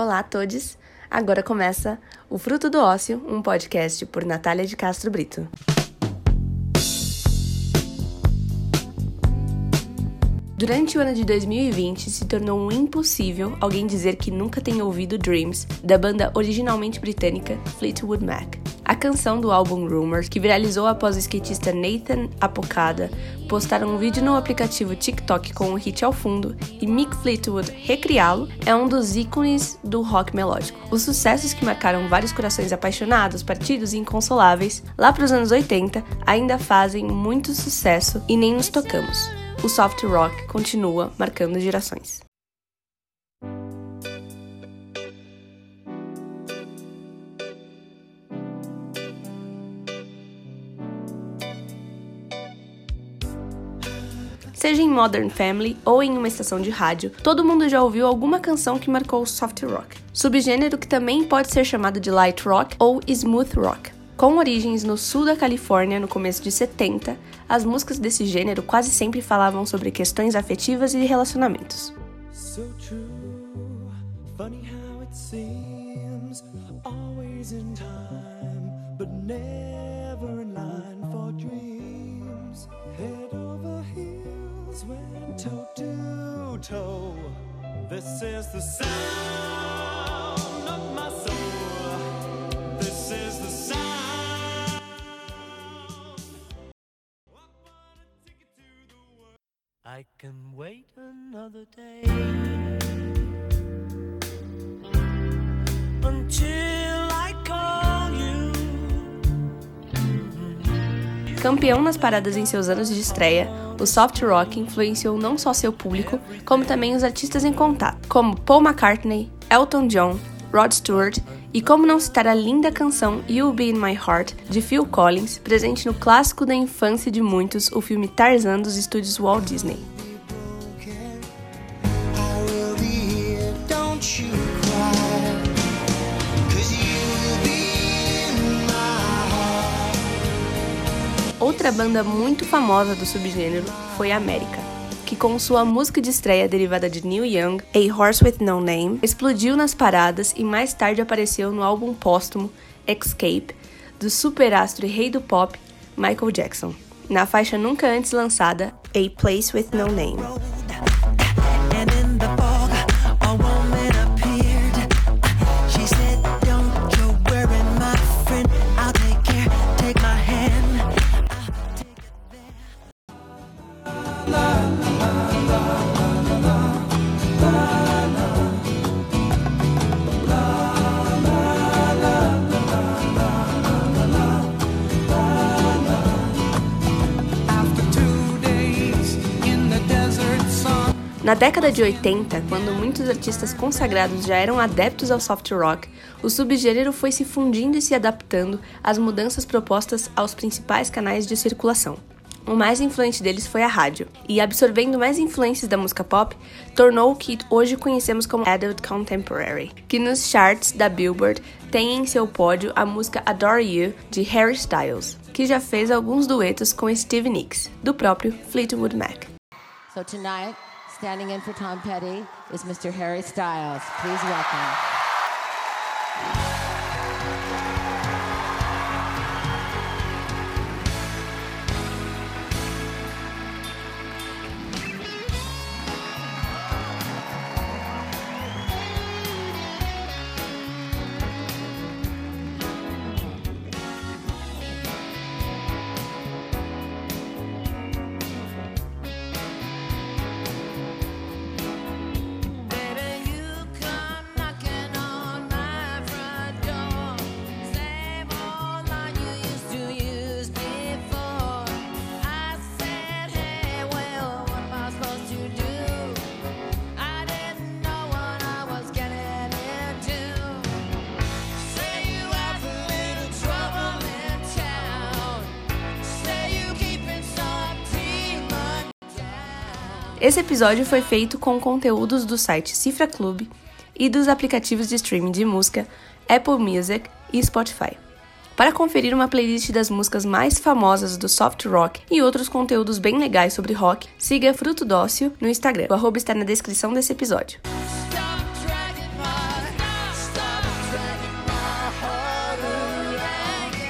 Olá a todos! Agora começa o Fruto do Ócio, um podcast por Natália de Castro Brito. Durante o ano de 2020, se tornou um impossível alguém dizer que nunca tenha ouvido Dreams, da banda originalmente britânica Fleetwood Mac. A canção do álbum Rumors, que viralizou após o skatista Nathan Apocada postar um vídeo no aplicativo TikTok com o hit ao fundo e Mick Fleetwood recriá-lo, é um dos ícones do rock melódico. Os sucessos que marcaram vários corações apaixonados, partidos e inconsoláveis, lá para os anos 80, ainda fazem muito sucesso e nem nos tocamos o soft rock continua marcando gerações. Seja em Modern Family ou em uma estação de rádio, todo mundo já ouviu alguma canção que marcou o soft rock, subgênero que também pode ser chamado de light rock ou smooth rock. Com origens no sul da Califórnia no começo de 70, as músicas desse gênero quase sempre falavam sobre questões afetivas e relacionamentos. So This is the sound of my I can wait another day until I call you. Campeão nas paradas em seus anos de estreia, o soft rock influenciou não só seu público, como também os artistas em contato, como Paul McCartney, Elton John, Rod Stewart e como não citar a linda canção You'll Be In My Heart, de Phil Collins, presente no clássico da infância de muitos, o filme Tarzan dos estúdios Walt Disney. Outra banda muito famosa do subgênero foi a América que com sua música de estreia derivada de Neil Young, A Horse With No Name, explodiu nas paradas e mais tarde apareceu no álbum póstumo Escape, do superastro e rei do pop Michael Jackson, na faixa nunca antes lançada A Place With No Name. Na década de 80, quando muitos artistas consagrados já eram adeptos ao soft rock, o subgênero foi se fundindo e se adaptando às mudanças propostas aos principais canais de circulação. O mais influente deles foi a rádio, e absorvendo mais influências da música pop, tornou o que hoje conhecemos como Adult Contemporary, que nos charts da Billboard tem em seu pódio a música Adore You de Harry Styles, que já fez alguns duetos com Steve Nicks, do próprio Fleetwood Mac. So tonight, Standing in for Tom Petty is Mr. Harry Styles. Please welcome. Esse episódio foi feito com conteúdos do site Cifra Club e dos aplicativos de streaming de música Apple Music e Spotify. Para conferir uma playlist das músicas mais famosas do soft rock e outros conteúdos bem legais sobre rock, siga Fruto Dócil no Instagram. O arroba está na descrição desse episódio.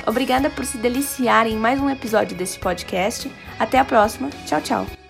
Obrigada por se deliciar em mais um episódio deste podcast. Até a próxima. Tchau, tchau.